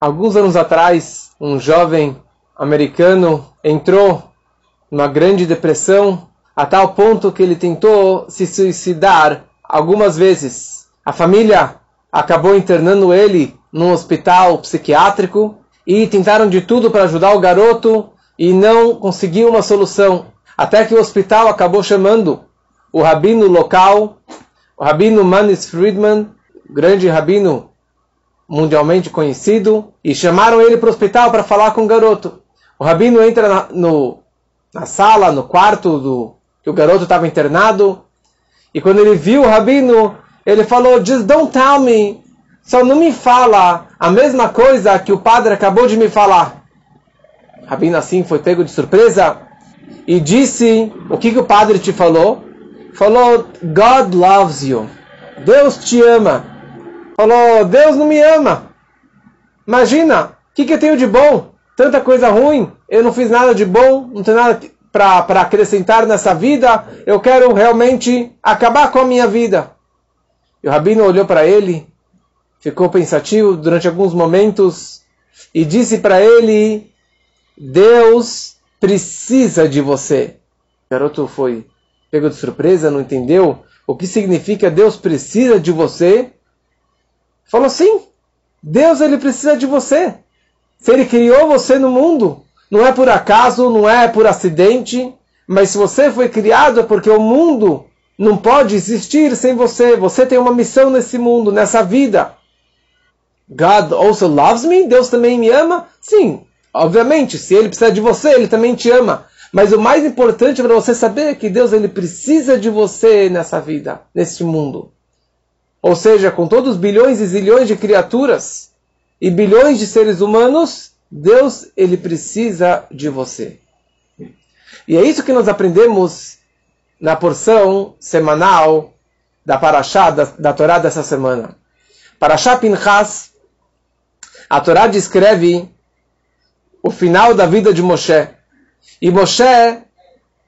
Alguns anos atrás, um jovem americano entrou numa grande depressão a tal ponto que ele tentou se suicidar algumas vezes. A família acabou internando ele num hospital psiquiátrico e tentaram de tudo para ajudar o garoto e não conseguiu uma solução. Até que o hospital acabou chamando o rabino local, o rabino Manis Friedman, grande rabino mundialmente conhecido, e chamaram ele para o hospital para falar com o garoto. O rabino entra na, no, na sala, no quarto do que o garoto estava internado, e quando ele viu o rabino, ele falou: Just don't tell me, só não me fala a mesma coisa que o padre acabou de me falar. O rabino assim foi pego de surpresa e disse: O que, que o padre te falou? Falou: God loves you. Deus te ama. Falou: Deus não me ama. Imagina, o que, que eu tenho de bom? Tanta coisa ruim, eu não fiz nada de bom, não tenho nada para acrescentar nessa vida, eu quero realmente acabar com a minha vida. E o rabino olhou para ele, ficou pensativo durante alguns momentos e disse para ele: Deus precisa de você. O garoto foi pego de surpresa, não entendeu o que significa Deus precisa de você. Falou sim, Deus ele precisa de você. Se ele criou você no mundo, não é por acaso, não é por acidente, mas se você foi criado é porque o mundo não pode existir sem você. Você tem uma missão nesse mundo, nessa vida. God also loves me? Deus também me ama? Sim, obviamente, se ele precisa de você, ele também te ama. Mas o mais importante para você saber é que Deus ele precisa de você nessa vida, neste mundo. Ou seja, com todos os bilhões e zilhões de criaturas e bilhões de seres humanos, Deus ele precisa de você. E é isso que nós aprendemos na porção semanal da Parashá, da, da Torá dessa semana. Parashá Pinchas, a Torá descreve o final da vida de Moshe. E Moshe,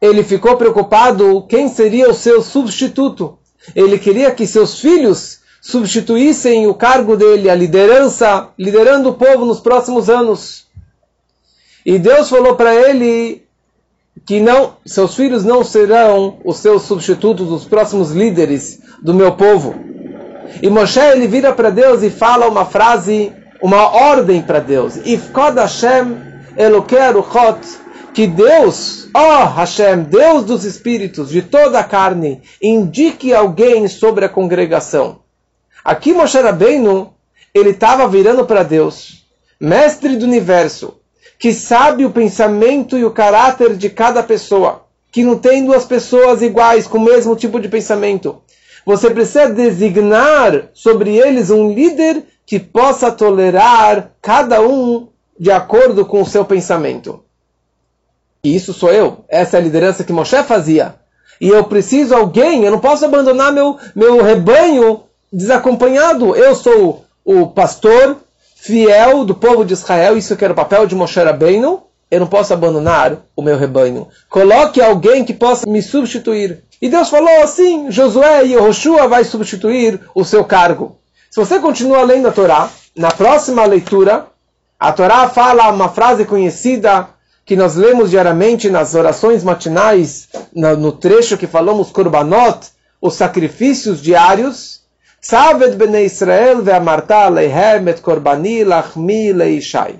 ele ficou preocupado quem seria o seu substituto. Ele queria que seus filhos substituíssem o cargo dele, a liderança, liderando o povo nos próximos anos. E Deus falou para ele que não, seus filhos não serão os seus substitutos, os próximos líderes do meu povo. E Moshe ele vira para Deus e fala uma frase, uma ordem para Deus. Ifkod Hashem Elokei Aruchot, que Deus, ó oh Hashem, Deus dos espíritos, de toda a carne, indique alguém sobre a congregação. Aqui Moshe Rabbeinu, ele estava virando para Deus, mestre do universo, que sabe o pensamento e o caráter de cada pessoa, que não tem duas pessoas iguais com o mesmo tipo de pensamento. Você precisa designar sobre eles um líder que possa tolerar cada um de acordo com o seu pensamento. E isso sou eu. Essa é a liderança que Moshe fazia. E eu preciso alguém, eu não posso abandonar meu, meu rebanho desacompanhado. Eu sou o pastor fiel do povo de Israel, isso que era o papel de Moshe Rabbeinu. Eu não posso abandonar o meu rebanho. Coloque alguém que possa me substituir. E Deus falou assim: Josué e Yehoshua vai substituir o seu cargo. Se você continua lendo a Torá, na próxima leitura, a Torá fala uma frase conhecida que nós lemos diariamente nas orações matinais, no trecho que falamos Korbanot, os sacrifícios diários. Saved bnei Israel ve'amarta leihem et korbani lachmi leishai.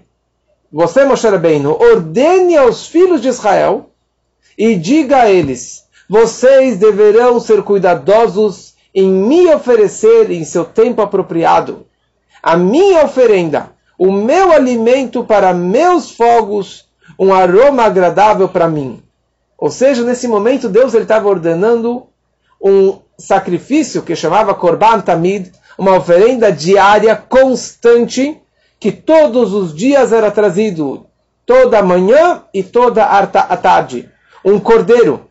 Você, Moshe Rabbeinu, ordene aos filhos de Israel e diga a eles, vocês deverão ser cuidadosos em me oferecer em seu tempo apropriado a minha oferenda, o meu alimento para meus fogos um aroma agradável para mim. Ou seja, nesse momento Deus estava ordenando um sacrifício que chamava Korban Tamid, uma oferenda diária constante que todos os dias era trazido, toda manhã e toda a tarde. Um cordeiro,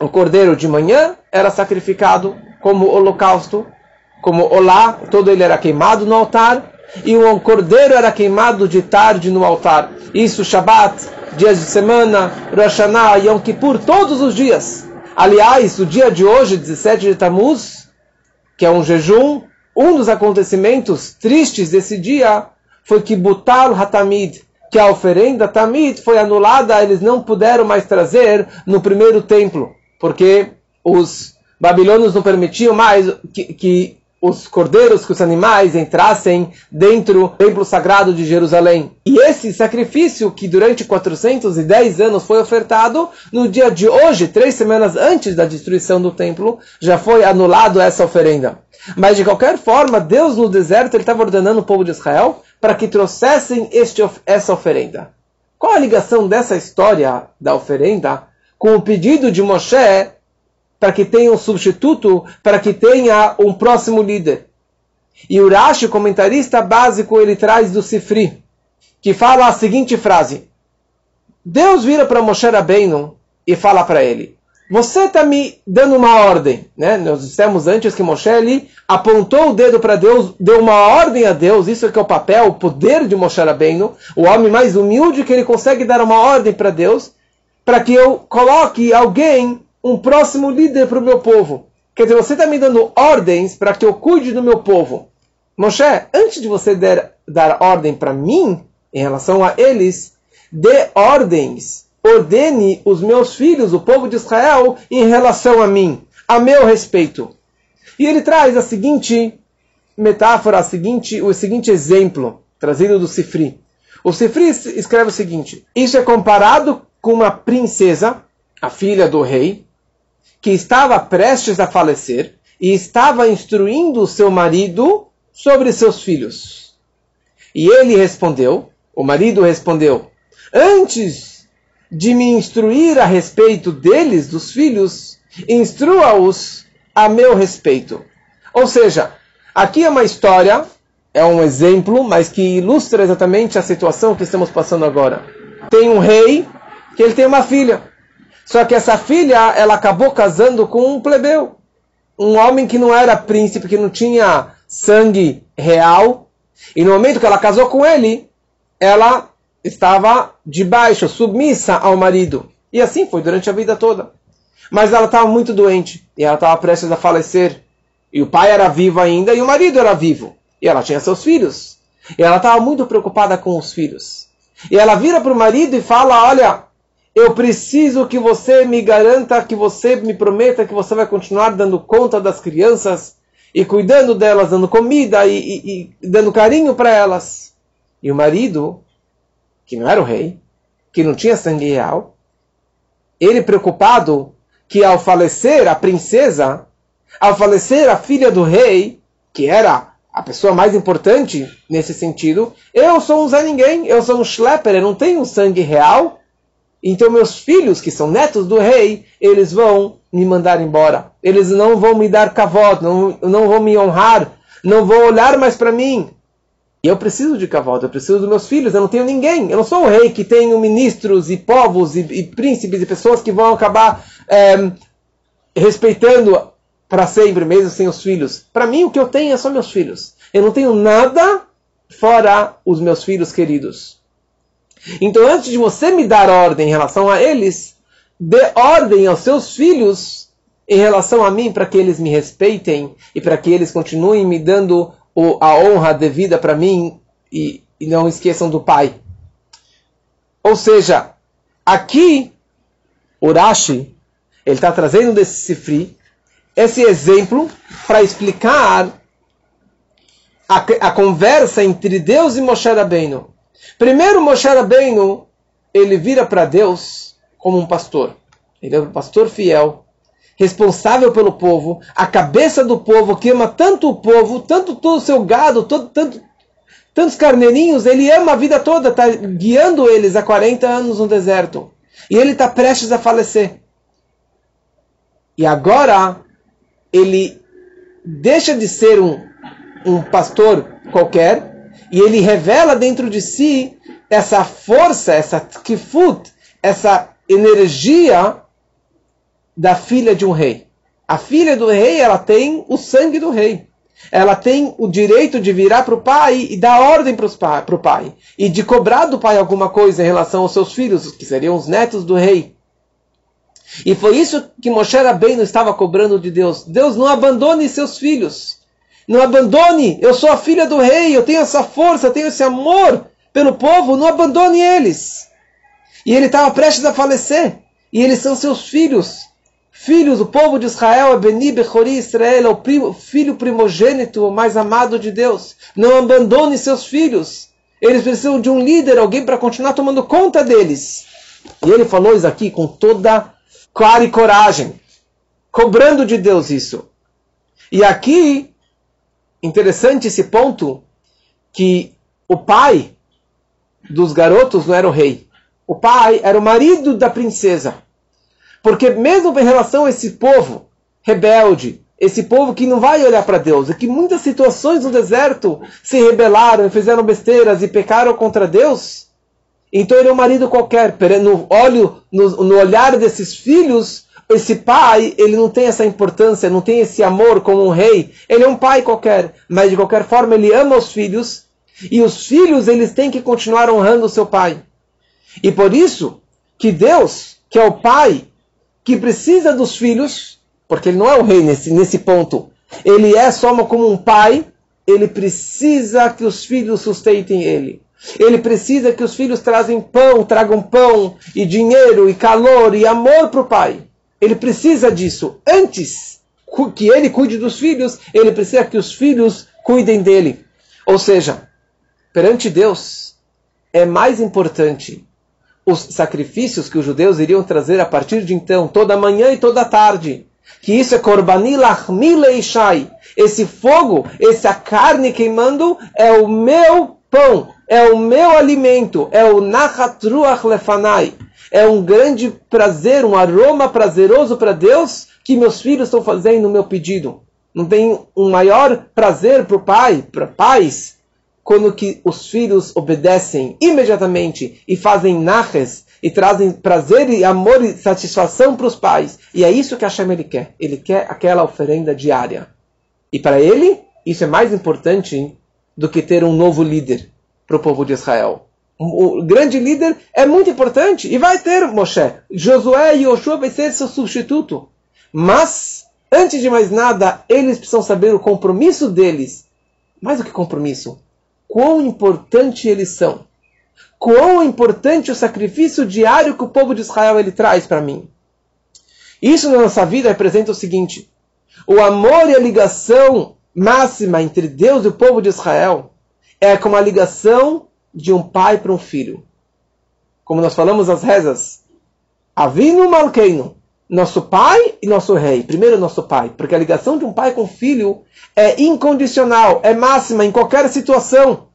um cordeiro de manhã era sacrificado como holocausto, como olá, todo ele era queimado no altar, e um cordeiro era queimado de tarde no altar. Isso Shabat, dias de semana, Rosh Hashanah, Yom Kippur, todos os dias. Aliás, o dia de hoje, 17 de Tammuz, que é um jejum, um dos acontecimentos tristes desse dia foi que Butal Hatamid, que a oferenda Tamid foi anulada, eles não puderam mais trazer no primeiro templo, porque os babilônios não permitiam mais que, que os cordeiros, que os animais entrassem dentro do templo sagrado de Jerusalém. E esse sacrifício, que durante 410 anos foi ofertado, no dia de hoje, três semanas antes da destruição do templo, já foi anulado essa oferenda. Mas de qualquer forma, Deus no deserto estava ordenando o povo de Israel para que trouxessem este, essa oferenda. Qual a ligação dessa história da oferenda com o pedido de Moshe para que tenha um substituto, para que tenha um próximo líder. E o Rashi, comentarista básico, ele traz do Sifri, que fala a seguinte frase. Deus vira para Moshe Rabbeinu e fala para ele, você está me dando uma ordem. Né? Nós dissemos antes que Moshe apontou o dedo para Deus, deu uma ordem a Deus, isso é que é o papel, o poder de Moshe Rabbeinu, o homem mais humilde que ele consegue dar uma ordem para Deus, para que eu coloque alguém um próximo líder para o meu povo. Quer dizer, você está me dando ordens para que eu cuide do meu povo. Moshe, antes de você der, dar ordem para mim, em relação a eles, dê ordens, ordene os meus filhos, o povo de Israel, em relação a mim, a meu respeito. E ele traz a seguinte metáfora, a seguinte, o seguinte exemplo, trazido do Sifri. O Sifri escreve o seguinte: Isso é comparado com uma princesa, a filha do rei, que estava prestes a falecer e estava instruindo seu marido sobre seus filhos. E ele respondeu, o marido respondeu: Antes de me instruir a respeito deles, dos filhos, instrua-os a meu respeito. Ou seja, aqui é uma história, é um exemplo, mas que ilustra exatamente a situação que estamos passando agora. Tem um rei que ele tem uma filha. Só que essa filha, ela acabou casando com um plebeu. Um homem que não era príncipe, que não tinha sangue real. E no momento que ela casou com ele, ela estava debaixo, submissa ao marido. E assim foi durante a vida toda. Mas ela estava muito doente e ela estava prestes a falecer. E o pai era vivo ainda e o marido era vivo. E ela tinha seus filhos. E ela estava muito preocupada com os filhos. E ela vira para o marido e fala: Olha, eu preciso que você me garanta, que você me prometa que você vai continuar dando conta das crianças e cuidando delas, dando comida e, e, e dando carinho para elas. E o marido, que não era o rei, que não tinha sangue real, ele preocupado que ao falecer a princesa, ao falecer a filha do rei, que era a pessoa mais importante nesse sentido, eu sou um Zé Ninguém, eu sou um schlepper, eu não tenho sangue real, então meus filhos, que são netos do rei, eles vão me mandar embora. Eles não vão me dar cavalo, não, não vão me honrar, não vão olhar mais para mim. E eu preciso de cavalo, eu preciso dos meus filhos, eu não tenho ninguém. Eu não sou o rei que tenho ministros e povos e, e príncipes e pessoas que vão acabar é, respeitando para sempre, mesmo sem os filhos. Para mim, o que eu tenho é só meus filhos. Eu não tenho nada fora os meus filhos queridos. Então, antes de você me dar ordem em relação a eles, dê ordem aos seus filhos em relação a mim, para que eles me respeitem e para que eles continuem me dando a honra devida para mim e, e não esqueçam do pai. Ou seja, aqui, Urashi, ele está trazendo desse Sifri esse exemplo para explicar a, a, conversa entre Deus e Moshe Rabbeinu. Primeiro, Moshe Rabbeinu, ele vira para Deus como um pastor. Ele é um pastor fiel, responsável pelo povo, a cabeça do povo, que ama tanto o povo, tanto todo o seu gado, todo, tanto, tantos carneirinhos, ele ama a vida toda, está guiando eles há 40 anos no deserto. E ele está prestes a falecer. E agora, ele deixa de ser um, um pastor qualquer e ele revela dentro de si essa força, essa tkifut, essa energia da filha de um rei. A filha do rei, ela tem o sangue do rei. Ela tem o direito de virar para o pai e dar ordem para o pai. E de cobrar do pai alguma coisa em relação aos seus filhos, que seriam os netos do rei. E foi isso que Moshe Rabbeinu estava cobrando de Deus. Deus não abandone seus filhos. Não abandone. Eu sou a filha do rei. Eu tenho essa força, eu tenho esse amor pelo povo. Não abandone eles. E ele estava prestes a falecer. E eles são seus filhos. Filhos, o povo de Israel é Beni Bechori Israel, é o primo, filho primogênito, o mais amado de Deus. Não abandone seus filhos. Eles precisam de um líder, alguém para continuar tomando conta deles. E ele falou isso aqui com toda clara e coragem, cobrando de Deus isso. E aqui, interessante esse ponto, que o pai dos garotos não era o rei. O pai era o marido da princesa. Porque mesmo em relação a esse povo rebelde, esse povo que não vai olhar para Deus, e que muitas situações no deserto se rebelaram, fizeram besteiras e pecaram contra Deus, então ele é um marido qualquer. No, olho, no, no olhar desses filhos, esse pai, ele não tem essa importância, não tem esse amor como um rei. Ele é um pai qualquer, mas de qualquer forma ele ama os filhos e os filhos eles têm que continuar honrando o seu pai. E por isso que Deus, que é o pai, que precisa dos filhos, porque ele não é o rei nesse, nesse ponto, ele é só como um pai, ele precisa que os filhos sustentem ele. Ele precisa que os filhos trazem pão, tragam pão e dinheiro e calor e amor para o pai. Ele precisa disso. Antes que ele cuide dos filhos, ele precisa que os filhos cuidem dele. Ou seja, perante Deus, é mais importante os sacrifícios que os judeus iriam trazer a partir de então, toda manhã e toda tarde. Que isso é Korbani Lachmile Ishai. Esse fogo, essa carne queimando, é o meu pão, é o meu alimento, é o Nachatruach Lefanai é um grande prazer, um aroma prazeroso para Deus que meus filhos estão fazendo o meu pedido. Não tem um maior prazer para o pai, para pais, quando que os filhos obedecem imediatamente e fazem naches e trazem prazer e amor e satisfação para os pais. E é isso que Hashem ele quer. Ele quer aquela oferenda diária. E para ele, isso é mais importante do que ter um novo líder para o povo de Israel o grande líder é muito importante e vai ter Moshe. Josué e Yoshua vai ser seu substituto. Mas, antes de mais nada, eles precisam saber o compromisso deles. Mais do que compromisso, quão importante eles são. Quão importante o sacrifício diário que o povo de Israel ele traz para mim. Isso na nossa vida representa o seguinte: o amor e a ligação máxima entre Deus e o povo de Israel é como a ligação de um pai para um filho. Como nós falamos as rezas, Avino Malkeino, nosso pai e nosso rei. Primeiro nosso pai, porque a ligação de um pai com filho é incondicional, é máxima em qualquer situação.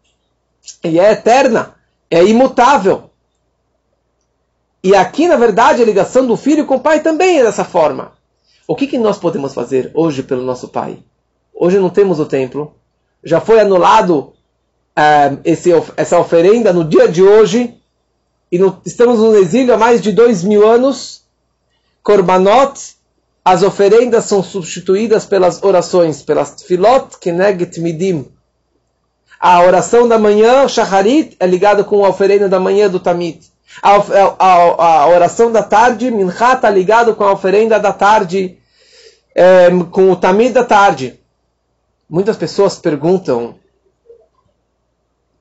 E é eterna, é imutável. E aqui, na verdade, a ligação do filho com o pai também é dessa forma. O que, que nós podemos fazer hoje pelo nosso pai? Hoje não temos o templo, já foi anulado esse, essa oferenda no dia de hoje, e no, estamos no exílio há mais de dois mil anos, Korbanot, as oferendas são substituídas pelas orações, pelas filot keneget midim. A oração da manhã, Shacharit, é ligada com a oferenda da manhã do Tamid. A, a, a, oração da tarde, Mincha, está ligado com a oferenda da tarde, é, com o Tamid da tarde. Muitas pessoas perguntam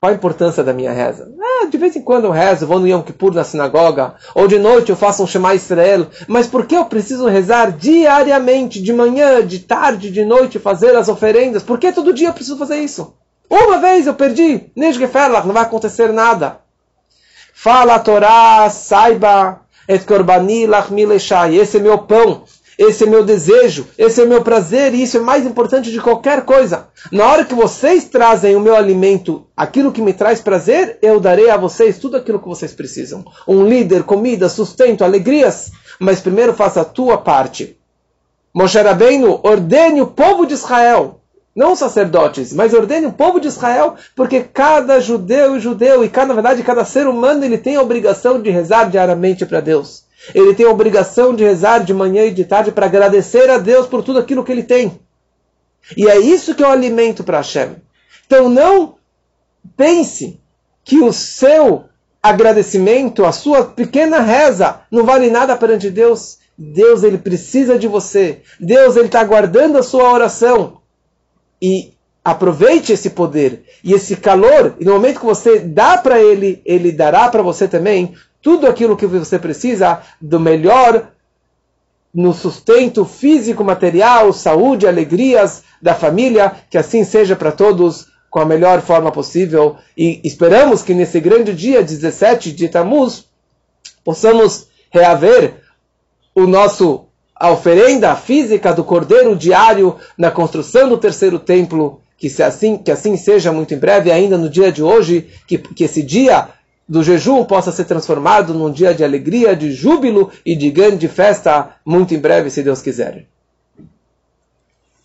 qual a importância da minha reza? Ah, de vez em quando eu rezo, vou no Yom Kippur na sinagoga, ou de noite eu faço um Shema Israel, mas por que eu preciso rezar diariamente, de manhã, de tarde, de noite, fazer as oferendas? Por que todo dia eu preciso fazer isso? Uma vez eu perdi, Nishgeferlach, não vai acontecer nada. Fala a Torá, saiba, et korbani lach esse é meu pão, esse é meu desejo, esse é meu prazer, e isso é mais importante de qualquer coisa. Na hora que vocês trazem o meu alimento, aquilo que me traz prazer, eu darei a vocês tudo aquilo que vocês precisam. Um líder, comida, sustento, alegrias. Mas primeiro faça a tua parte. Moshe Rabbeinu, ordene o povo de Israel, não sacerdotes, mas ordene o povo de Israel, porque cada judeu e judeu, e cada, na verdade cada ser humano, ele tem a obrigação de rezar diariamente para Deus. Ele tem a obrigação de rezar de manhã e de tarde para agradecer a Deus por tudo aquilo que ele tem. E é isso que é o alimento para Hashem. Então não pense que o seu agradecimento, a sua pequena reza, não vale nada perante Deus. Deus ele precisa de você. Deus ele está guardando a sua oração. E aproveite esse poder e esse calor, e no momento que você dá para ele, ele dará para você também tudo aquilo que você precisa do melhor no sustento físico, material, saúde, alegrias da família, que assim seja para todos com a melhor forma possível. E esperamos que nesse grande dia, 17 de Tammuz, possamos reaver o nosso a oferenda física do cordeiro diário na construção do terceiro templo, que se assim que assim seja muito em breve, ainda no dia de hoje, que, que esse dia do jejum possa ser transformado num dia de alegria, de júbilo e de grande festa muito em breve, se Deus quiser.